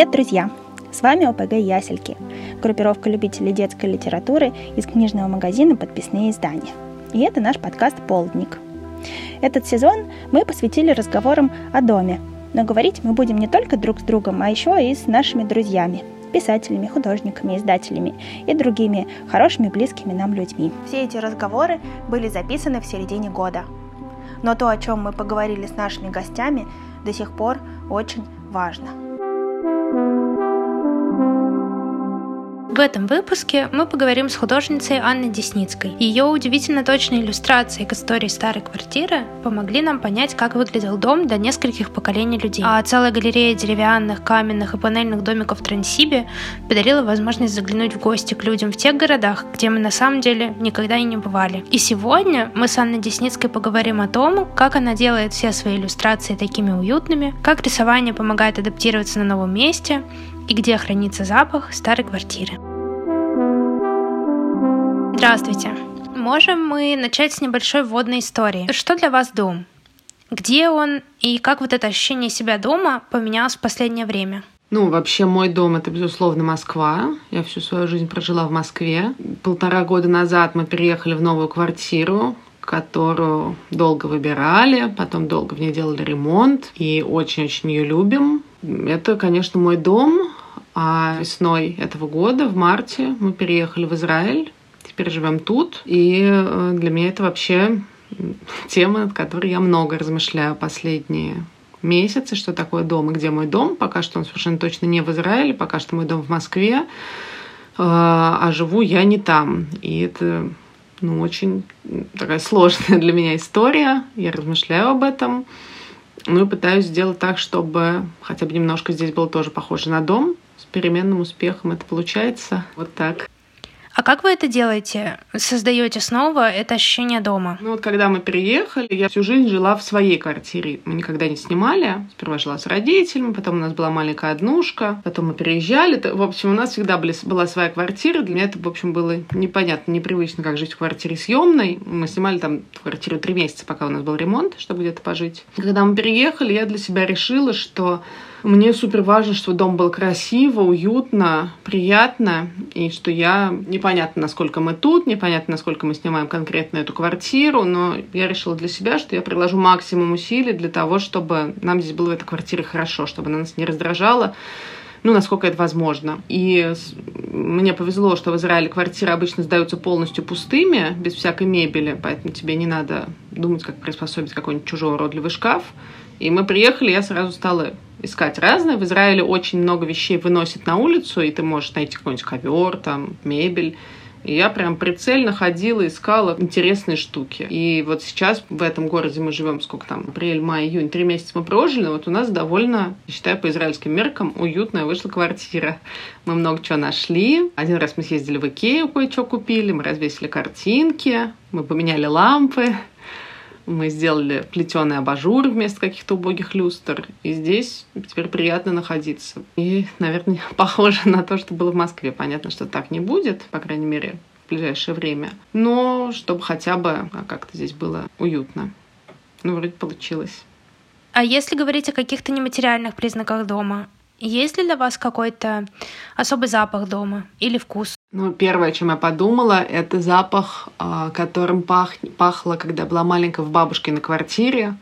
Привет, друзья! С вами ОПГ «Ясельки» – группировка любителей детской литературы из книжного магазина «Подписные издания». И это наш подкаст «Полдник». Этот сезон мы посвятили разговорам о доме, но говорить мы будем не только друг с другом, а еще и с нашими друзьями – писателями, художниками, издателями и другими хорошими, близкими нам людьми. Все эти разговоры были записаны в середине года. Но то, о чем мы поговорили с нашими гостями, до сих пор очень важно. В этом выпуске мы поговорим с художницей Анной Десницкой. Ее удивительно точные иллюстрации к истории старой квартиры помогли нам понять, как выглядел дом до нескольких поколений людей. А целая галерея деревянных, каменных и панельных домиков в Транссибе подарила возможность заглянуть в гости к людям в тех городах, где мы на самом деле никогда и не бывали. И сегодня мы с Анной Десницкой поговорим о том, как она делает все свои иллюстрации такими уютными, как рисование помогает адаптироваться на новом месте, и где хранится запах старой квартиры. Здравствуйте! Можем мы начать с небольшой вводной истории. Что для вас дом? Где он и как вот это ощущение себя дома поменялось в последнее время? Ну, вообще, мой дом это, безусловно, Москва. Я всю свою жизнь прожила в Москве. Полтора года назад мы переехали в новую квартиру, которую долго выбирали, потом долго в ней делали ремонт и очень-очень ее любим. Это, конечно, мой дом, а весной этого года, в марте, мы переехали в Израиль. Теперь живем тут. И э, для меня это вообще тема, над которой я много размышляю последние месяцы, что такое дом и где мой дом. Пока что он совершенно точно не в Израиле, пока что мой дом в Москве, э, а живу я не там. И это ну, очень такая сложная для меня история. Я размышляю об этом. Ну и пытаюсь сделать так, чтобы хотя бы немножко здесь было тоже похоже на дом переменным успехом это получается. Вот так. А как вы это делаете? Создаете снова это ощущение дома? Ну вот когда мы переехали, я всю жизнь жила в своей квартире. Мы никогда не снимали. Сперва жила с родителями, потом у нас была маленькая однушка, потом мы переезжали. В общем, у нас всегда были, была своя квартира. Для меня это, в общем, было непонятно, непривычно, как жить в квартире съемной. Мы снимали там квартиру три месяца, пока у нас был ремонт, чтобы где-то пожить. Когда мы переехали, я для себя решила, что мне супер важно, что дом был красиво, уютно, приятно, и что я... Непонятно, насколько мы тут, непонятно, насколько мы снимаем конкретно эту квартиру, но я решила для себя, что я приложу максимум усилий для того, чтобы нам здесь было в этой квартире хорошо, чтобы она нас не раздражала, ну, насколько это возможно. И мне повезло, что в Израиле квартиры обычно сдаются полностью пустыми, без всякой мебели, поэтому тебе не надо думать, как приспособить какой-нибудь чужой уродливый шкаф. И мы приехали, я сразу стала искать разное. В Израиле очень много вещей выносят на улицу, и ты можешь найти какой-нибудь ковер, там, мебель. И я прям прицельно ходила, искала интересные штуки. И вот сейчас в этом городе мы живем, сколько там, апрель, май, июнь, три месяца мы прожили, вот у нас довольно, считаю, по израильским меркам, уютная вышла квартира. Мы много чего нашли. Один раз мы съездили в Икею, кое-что купили, мы развесили картинки, мы поменяли лампы, мы сделали плетеный абажур вместо каких-то убогих люстр. И здесь теперь приятно находиться. И, наверное, похоже на то, что было в Москве. Понятно, что так не будет, по крайней мере, в ближайшее время. Но чтобы хотя бы а, как-то здесь было уютно. Ну, вроде получилось. А если говорить о каких-то нематериальных признаках дома, есть ли для вас какой-то особый запах дома или вкус? Ну, первое, чем я подумала, это запах, а, которым пах... пахло, когда была маленькая в бабушкиной квартире.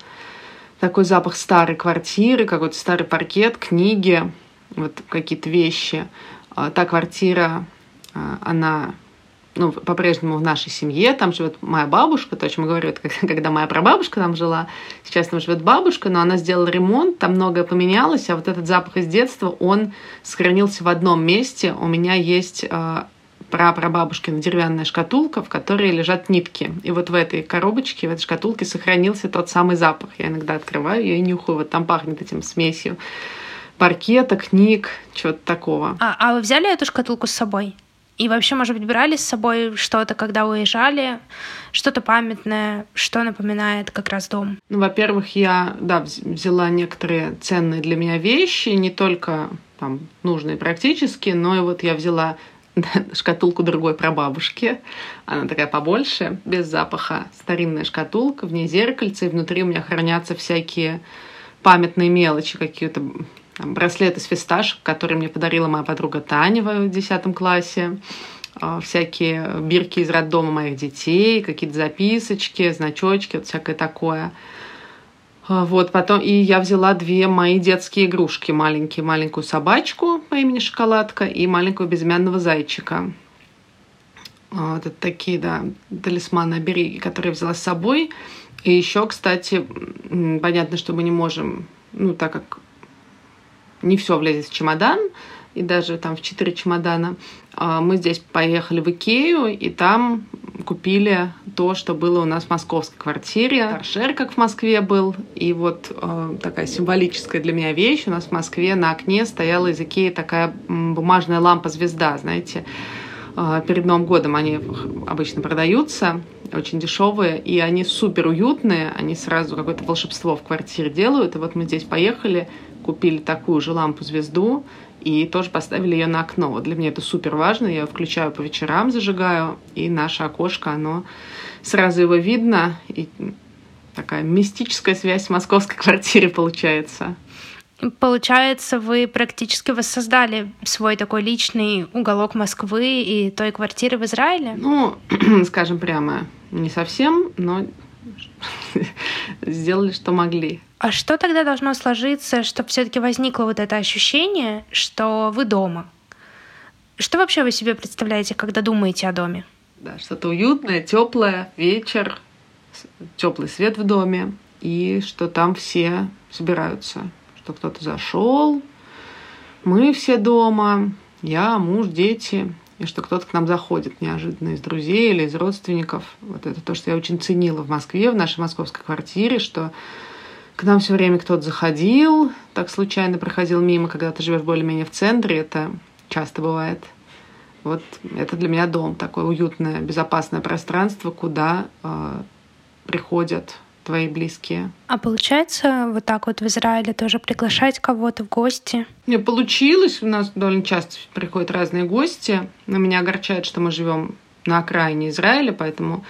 Такой запах старой квартиры, какой-то старый паркет, книги, вот какие-то вещи. А, та квартира, а, она ну, по-прежнему в нашей семье, там живет моя бабушка, то, о чем я говорю, это когда моя прабабушка там жила, сейчас там живет бабушка, но она сделала ремонт, там многое поменялось, а вот этот запах из детства, он сохранился в одном месте. У меня есть э, прапрабабушкина деревянная шкатулка, в которой лежат нитки. И вот в этой коробочке, в этой шкатулке сохранился тот самый запах. Я иногда открываю ее и нюхаю, вот там пахнет этим смесью паркета, книг, чего-то такого. А, а вы взяли эту шкатулку с собой? И вообще, может быть, брали с собой что-то, когда уезжали, что-то памятное, что напоминает как раз дом? Ну, во-первых, я, да, взяла некоторые ценные для меня вещи, не только там нужные практически, но и вот я взяла шкатулку другой прабабушки. Она такая побольше, без запаха. Старинная шкатулка, в ней зеркальце, и внутри у меня хранятся всякие памятные мелочи, какие-то браслеты с фисташек, которые мне подарила моя подруга Таня в 10 классе, а, всякие бирки из роддома моих детей, какие-то записочки, значочки, вот всякое такое. А, вот, потом, и я взяла две мои детские игрушки. Маленькие, маленькую собачку по имени Шоколадка и маленького безымянного зайчика. А, вот это такие, да, талисманы обереги, которые я взяла с собой. И еще, кстати, понятно, что мы не можем, ну, так как не все влезет в чемодан, и даже там в четыре чемодана. А, мы здесь поехали в Икею, и там купили то, что было у нас в московской квартире. Торшер, как в Москве был. И вот э, такая символическая для меня вещь. У нас в Москве на окне стояла из Икеи такая бумажная лампа-звезда, знаете. Э, перед Новым годом они обычно продаются очень дешевые, и они супер уютные, они сразу какое-то волшебство в квартире делают. И вот мы здесь поехали, купили такую же лампу-звезду, и тоже поставили ее на окно. Вот для меня это супер важно. Я ее включаю по вечерам, зажигаю, и наше окошко, оно сразу его видно. И такая мистическая связь с московской квартирой получается. Получается, вы практически воссоздали свой такой личный уголок Москвы и той квартиры в Израиле? Ну, скажем прямо, не совсем, но сделали, что могли. А что тогда должно сложиться, чтобы все-таки возникло вот это ощущение, что вы дома? Что вообще вы себе представляете, когда думаете о доме? Да, что-то уютное, теплое, вечер, теплый свет в доме, и что там все собираются, что кто-то зашел, мы все дома, я, муж, дети, и что кто-то к нам заходит неожиданно из друзей или из родственников. Вот это то, что я очень ценила в Москве, в нашей московской квартире, что к нам все время кто-то заходил, так случайно проходил мимо, когда ты живешь более-менее в центре, это часто бывает. Вот это для меня дом, такое уютное, безопасное пространство, куда э, приходят твои близкие. А получается вот так вот в Израиле тоже приглашать кого-то в гости? Не получилось. У нас довольно часто приходят разные гости. Но меня огорчает, что мы живем на окраине Израиля, поэтому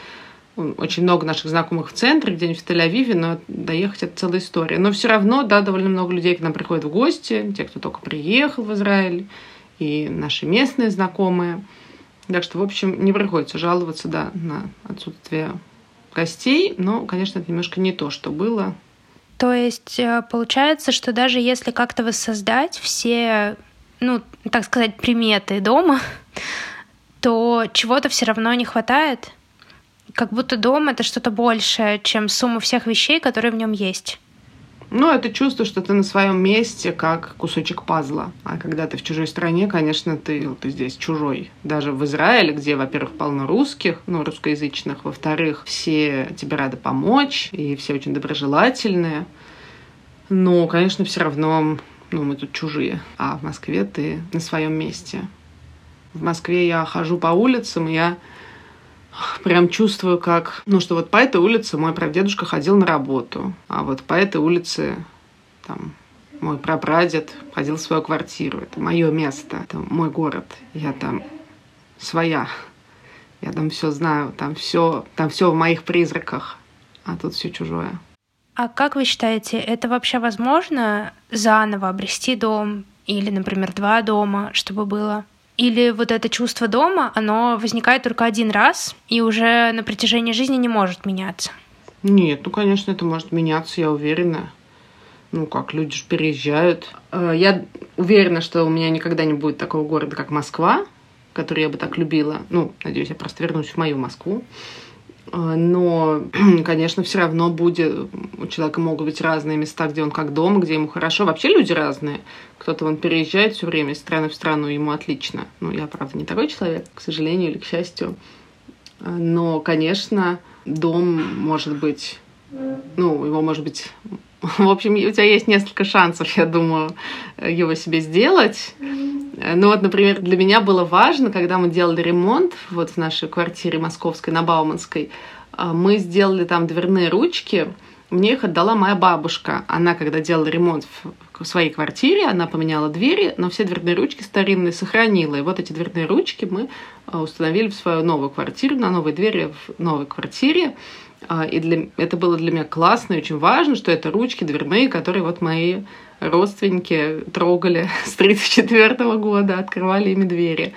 очень много наших знакомых в центре, где-нибудь в Тель-Авиве, но доехать это целая история. Но все равно, да, довольно много людей к нам приходят в гости, те, кто только приехал в Израиль, и наши местные знакомые. Так что, в общем, не приходится жаловаться, да, на отсутствие гостей, но, конечно, это немножко не то, что было. То есть э, получается, что даже если как-то воссоздать все, ну, так сказать, приметы дома, то чего-то все равно не хватает? как будто дом это что-то большее, чем сумма всех вещей, которые в нем есть. Ну, это чувство, что ты на своем месте, как кусочек пазла. А когда ты в чужой стране, конечно, ты, ты здесь чужой. Даже в Израиле, где, во-первых, полно русских, ну, русскоязычных, во-вторых, все тебе рады помочь, и все очень доброжелательные. Но, конечно, все равно, ну, мы тут чужие. А в Москве ты на своем месте. В Москве я хожу по улицам, и я прям чувствую, как, ну, что вот по этой улице мой прадедушка ходил на работу, а вот по этой улице там мой прапрадед ходил в свою квартиру. Это мое место, это мой город. Я там своя. Я там все знаю, там все, там все в моих призраках, а тут все чужое. А как вы считаете, это вообще возможно заново обрести дом или, например, два дома, чтобы было? Или вот это чувство дома, оно возникает только один раз и уже на протяжении жизни не может меняться? Нет, ну, конечно, это может меняться, я уверена. Ну, как, люди же переезжают. Э, я уверена, что у меня никогда не будет такого города, как Москва, который я бы так любила. Ну, надеюсь, я просто вернусь в мою Москву. А, но, конечно, все равно будет, у человека могут быть разные места, где он как дома, где ему хорошо. Вообще люди разные. Кто-то он переезжает все время из страны в страну, ему отлично. Ну, я, правда, не такой человек, к сожалению или к счастью. А, но, конечно, дом может быть, ну, его может быть в общем, у тебя есть несколько шансов, я думаю, его себе сделать. Ну вот, например, для меня было важно, когда мы делали ремонт вот в нашей квартире московской на Бауманской, а, мы сделали там дверные ручки, мне их отдала моя бабушка. Она, когда делала ремонт в своей квартире, она поменяла двери, но все дверные ручки старинные сохранила. И вот эти дверные ручки мы а, установили в свою новую квартиру, на новые двери в новой квартире. А, и для, это было для меня классно и очень важно, что это ручки дверные, которые вот мои родственники трогали с 1934 года, открывали ими двери.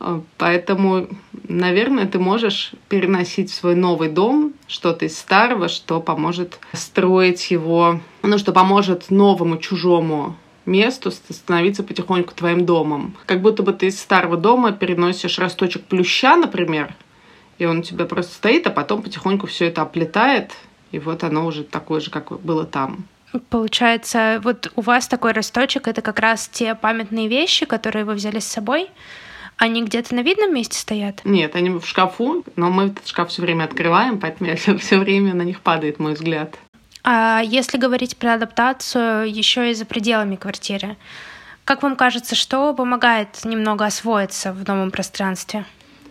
А, поэтому, наверное, ты можешь переносить в свой новый дом что-то из старого, что поможет строить его, ну, что поможет новому чужому месту становиться потихоньку твоим домом. Как будто бы ты из старого дома переносишь росточек плюща, например, и он у тебя просто стоит, а потом потихоньку все это оплетает, и вот оно уже такое же, как было там. Получается, вот у вас такой росточек — это как раз те памятные вещи, которые вы взяли с собой, они где-то на видном месте стоят? Нет, они в шкафу, но мы этот шкаф все время открываем, поэтому я все, все время на них падает мой взгляд. А если говорить про адаптацию еще и за пределами квартиры, как вам кажется, что помогает немного освоиться в новом пространстве?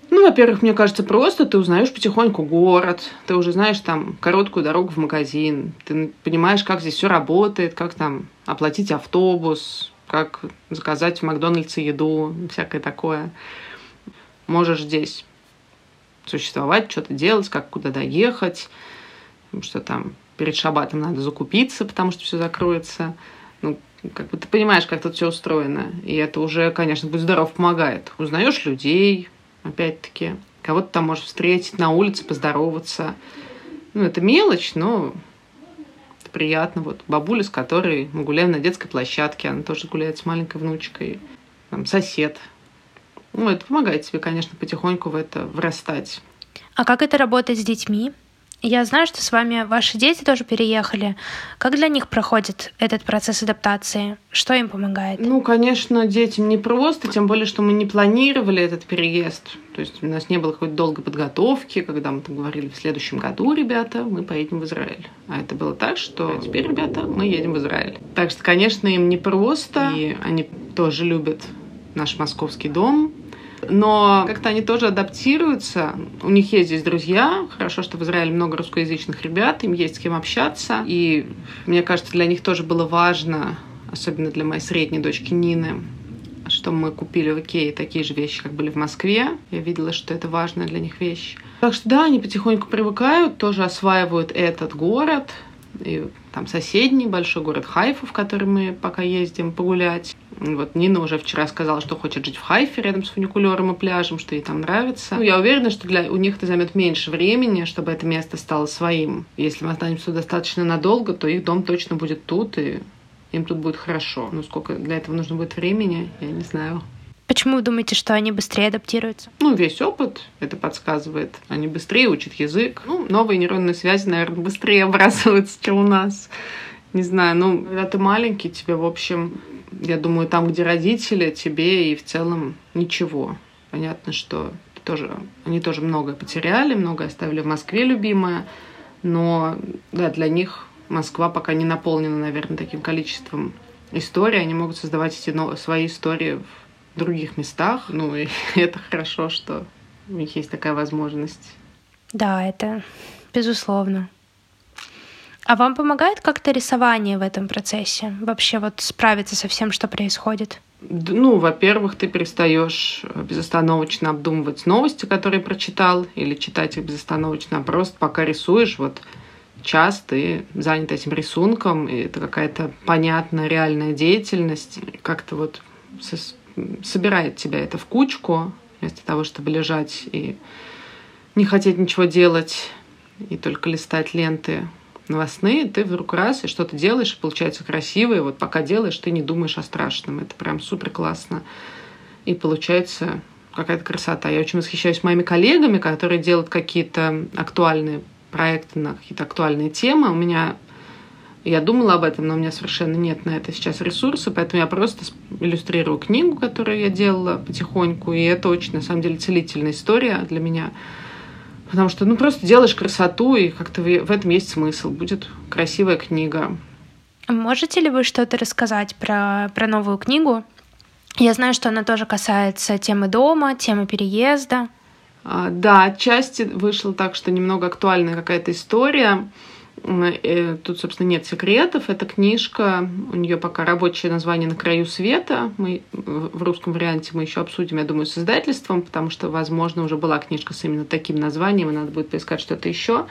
Ну, во-первых, мне кажется, просто ты узнаешь потихоньку город, ты уже знаешь там короткую дорогу в магазин, ты понимаешь, как здесь все работает, как там оплатить автобус, как заказать в Макдональдсе еду, всякое такое. Можешь здесь существовать, что-то делать, как куда доехать, потому что там перед шабатом надо закупиться, потому что все закроется. Ну, как бы ты понимаешь, как тут все устроено. И это уже, конечно, будь здоров, помогает. Узнаешь людей, опять-таки. Кого-то там можешь встретить на улице, поздороваться. Ну, это мелочь, но это приятно. Вот бабуля, с которой мы гуляем на детской площадке, она тоже гуляет с маленькой внучкой. Там сосед. Ну, это помогает тебе, конечно, потихоньку в это врастать. А как это работает с детьми? Я знаю, что с вами ваши дети тоже переехали. Как для них проходит этот процесс адаптации? Что им помогает? Ну, конечно, детям не просто, тем более, что мы не планировали этот переезд. То есть у нас не было какой-то долгой подготовки, когда мы там говорили, в следующем году, ребята, мы поедем в Израиль. А это было так, что теперь, ребята, мы едем в Израиль. Так что, конечно, им не просто, и они тоже любят наш московский дом, но как-то они тоже адаптируются. У них есть здесь друзья. Хорошо, что в Израиле много русскоязычных ребят, им есть с кем общаться. И мне кажется, для них тоже было важно, особенно для моей средней дочки Нины, что мы купили в Икее такие же вещи, как были в Москве. Я видела, что это важная для них вещь. Так что да, они потихоньку привыкают, тоже осваивают этот город. И там соседний большой город Хайфу, в который мы пока ездим погулять. Вот Нина уже вчера сказала, что хочет жить в Хайфе рядом с фуникулером и пляжем, что ей там нравится. Ну, я уверена, что для у них это займет меньше времени, чтобы это место стало своим. Если мы останемся достаточно надолго, то их дом точно будет тут, и им тут будет хорошо. Но сколько для этого нужно будет времени, я не знаю. Почему вы думаете, что они быстрее адаптируются? Ну, весь опыт это подсказывает. Они быстрее учат язык. Ну, новые нейронные связи, наверное, быстрее образуются, чем у нас. Не знаю, ну, когда ты маленький, тебе, в общем, я думаю, там, где родители, тебе и в целом ничего. Понятно, что тоже, они тоже многое потеряли, многое оставили в Москве любимое, но да, для них Москва пока не наполнена, наверное, таким количеством историй. Они могут создавать эти свои истории в других местах. Ну и это хорошо, что у них есть такая возможность. Да, это безусловно. А вам помогает как-то рисование в этом процессе? Вообще вот справиться со всем, что происходит? Ну, во-первых, ты перестаешь безостановочно обдумывать новости, которые прочитал, или читать их безостановочно, а просто пока рисуешь, вот час ты занят этим рисунком, и это какая-то понятная, реальная деятельность, как-то вот собирает тебя это в кучку, вместо того, чтобы лежать и не хотеть ничего делать, и только листать ленты новостные, ты вдруг раз и что-то делаешь, и получается красиво, и вот пока делаешь, ты не думаешь о страшном. Это прям супер классно. И получается какая-то красота. Я очень восхищаюсь моими коллегами, которые делают какие-то актуальные проекты на какие-то актуальные темы. У меня я думала об этом, но у меня совершенно нет на это сейчас ресурса, поэтому я просто иллюстрирую книгу, которую я делала потихоньку, и это очень, на самом деле, целительная история для меня. Потому что, ну, просто делаешь красоту, и как-то в этом есть смысл. Будет красивая книга. Можете ли вы что-то рассказать про, про новую книгу? Я знаю, что она тоже касается темы дома, темы переезда. А, да, отчасти вышло так, что немного актуальная какая-то история. Э, тут, собственно, нет секретов. Эта книжка, у нее пока рабочее название «На краю света». Мы в русском варианте мы еще обсудим, я думаю, с издательством, потому что, возможно, уже была книжка с именно таким названием, и надо будет поискать что-то еще.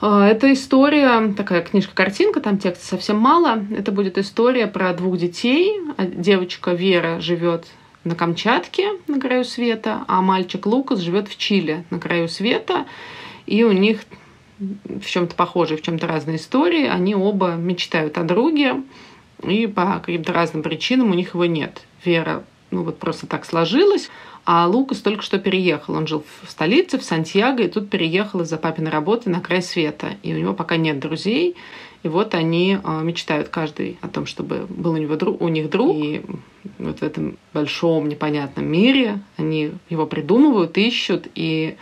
А, это история, такая книжка-картинка, там текста совсем мало. Это будет история про двух детей. А, девочка Вера живет на Камчатке, на краю света, а мальчик Лукас живет в Чили, на краю света. И у них в чем-то похожие, в чем-то разные истории. Они оба мечтают о друге, и по каким-то разным причинам у них его нет. Вера, ну вот просто так сложилось. А Лукас только что переехал. Он жил в столице, в Сантьяго, и тут переехал из-за папиной работы на край света. И у него пока нет друзей. И вот они а, мечтают каждый о том, чтобы был у, него друг, у них друг. И вот в этом большом непонятном мире они его придумывают, ищут. И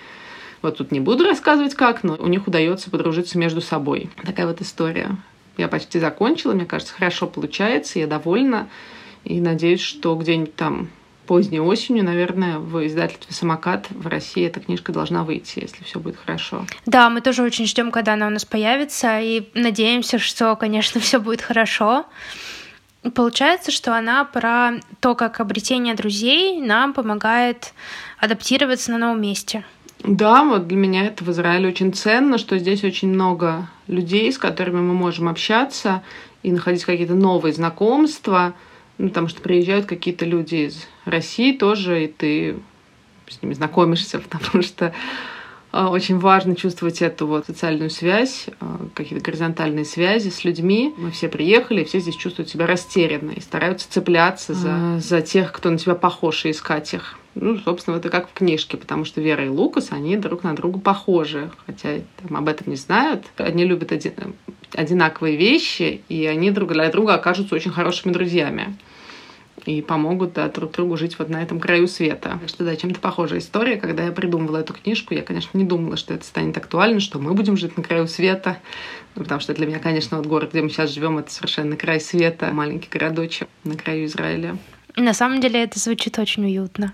вот тут не буду рассказывать как, но у них удается подружиться между собой. Такая вот история. Я почти закончила, мне кажется, хорошо получается, я довольна. И надеюсь, что где-нибудь там поздней осенью, наверное, в издательстве «Самокат» в России эта книжка должна выйти, если все будет хорошо. Да, мы тоже очень ждем, когда она у нас появится, и надеемся, что, конечно, все будет хорошо. Получается, что она про то, как обретение друзей нам помогает адаптироваться на новом месте. Да, вот для меня это в Израиле очень ценно, что здесь очень много людей, с которыми мы можем общаться и находить какие-то новые знакомства, ну, потому что приезжают какие-то люди из России тоже, и ты с ними знакомишься, потому что очень важно чувствовать эту вот социальную связь, а, какие-то горизонтальные связи с людьми. Мы все приехали, все здесь чувствуют себя растерянно и стараются цепляться за, за тех, кто на тебя похож, и искать их. Ну, собственно, это как в книжке, потому что Вера и Лукас, они друг на друга похожи, хотя там, об этом не знают. Они любят один, одинаковые вещи, и они друг для друга окажутся очень хорошими друзьями и помогут да, друг другу жить вот на этом краю света. Так что да, чем-то похожая история. Когда я придумывала эту книжку, я, конечно, не думала, что это станет актуально, что мы будем жить на краю света. Ну, потому что для меня, конечно, вот город, где мы сейчас живем, это совершенно край света, маленький городочек на краю Израиля. На самом деле это звучит очень уютно.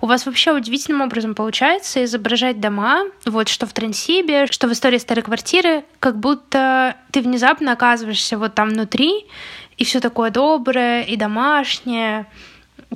У вас вообще удивительным образом получается изображать дома, вот что в Трансибе, что в истории старой квартиры, как будто ты внезапно оказываешься вот там внутри, и все такое доброе и домашнее.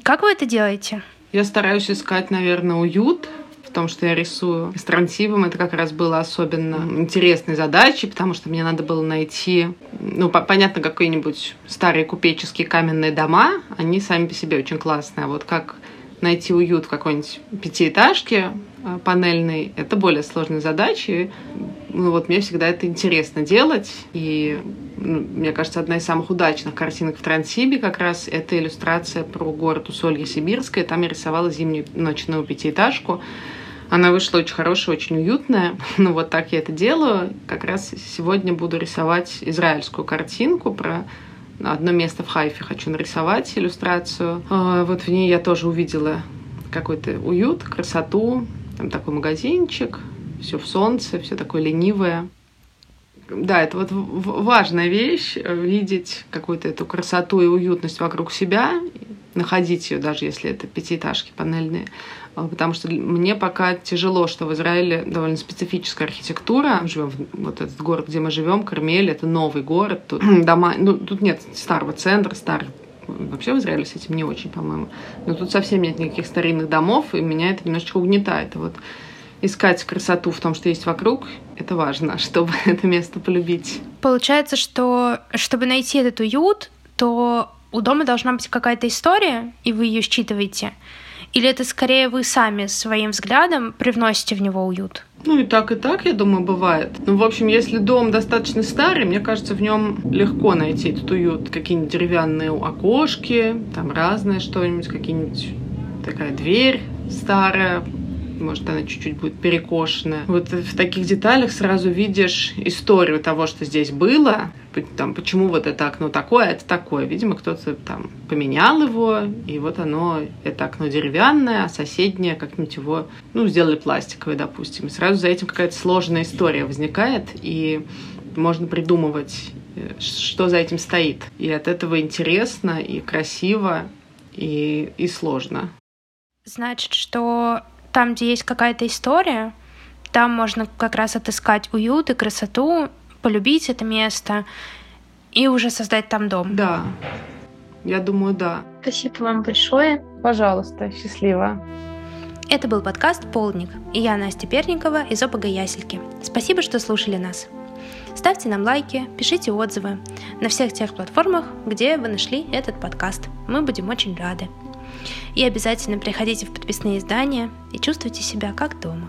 Как вы это делаете? Я стараюсь искать, наверное, уют в том, что я рисую. С трансибом это как раз было особенно интересной задачей, потому что мне надо было найти, ну, понятно, какие-нибудь старые купеческие каменные дома, они сами по себе очень классные. А вот как найти уют в какой-нибудь пятиэтажке э, панельной, это более сложная задача. Ну, вот мне всегда это интересно делать. И мне кажется, одна из самых удачных картинок в Трансибе как раз это иллюстрация про город Усолье Сибирское. Там я рисовала зимнюю ночную пятиэтажку. Она вышла очень хорошая, очень уютная. Ну вот так я это делаю. Как раз сегодня буду рисовать израильскую картинку про одно место в Хайфе. Хочу нарисовать иллюстрацию. А, вот в ней я тоже увидела какой-то уют, красоту. Там такой магазинчик, все в солнце, все такое ленивое. Да, это вот важная вещь, э, видеть какую-то эту красоту и уютность вокруг себя, находить ее, даже если это пятиэтажки панельные. А, потому что мне пока тяжело, что в Израиле довольно специфическая архитектура. Мы живем в вот этот город, где мы живем, Кармель, это новый город. Тут дома, ну, тут нет старого центра, старых Вообще в Израиле с этим не очень, по-моему. Но тут совсем нет никаких старинных домов, и меня это немножечко угнетает. Вот искать красоту в том, что есть вокруг, это важно, чтобы это место полюбить. Получается, что чтобы найти этот уют, то у дома должна быть какая-то история, и вы ее считываете. Или это скорее вы сами своим взглядом привносите в него уют? Ну и так, и так, я думаю, бывает. Ну, в общем, если дом достаточно старый, мне кажется, в нем легко найти этот уют. Какие-нибудь деревянные окошки, там разное что-нибудь, какие-нибудь такая дверь старая, может, она чуть-чуть будет перекошена. Вот в таких деталях сразу видишь историю того, что здесь было, там, почему вот это окно такое, а это такое. Видимо, кто-то там поменял его, и вот оно, это окно деревянное, а соседнее как-нибудь его, ну, сделали пластиковое, допустим. И сразу за этим какая-то сложная история возникает, и можно придумывать, э, что за этим стоит. И от этого интересно, и красиво, и, и сложно. Значит, что там, где есть какая-то история, там можно как раз отыскать уют и красоту, полюбить это место и уже создать там дом. Да, я думаю, да. Спасибо вам большое. Пожалуйста, счастливо. Это был подкаст «Полдник», и я Настя Перникова из ОПГ Ясельки. Спасибо, что слушали нас. Ставьте нам лайки, пишите отзывы на всех тех платформах, где вы нашли этот подкаст. Мы будем очень рады. И обязательно приходите в подписные издания и чувствуйте себя как дома.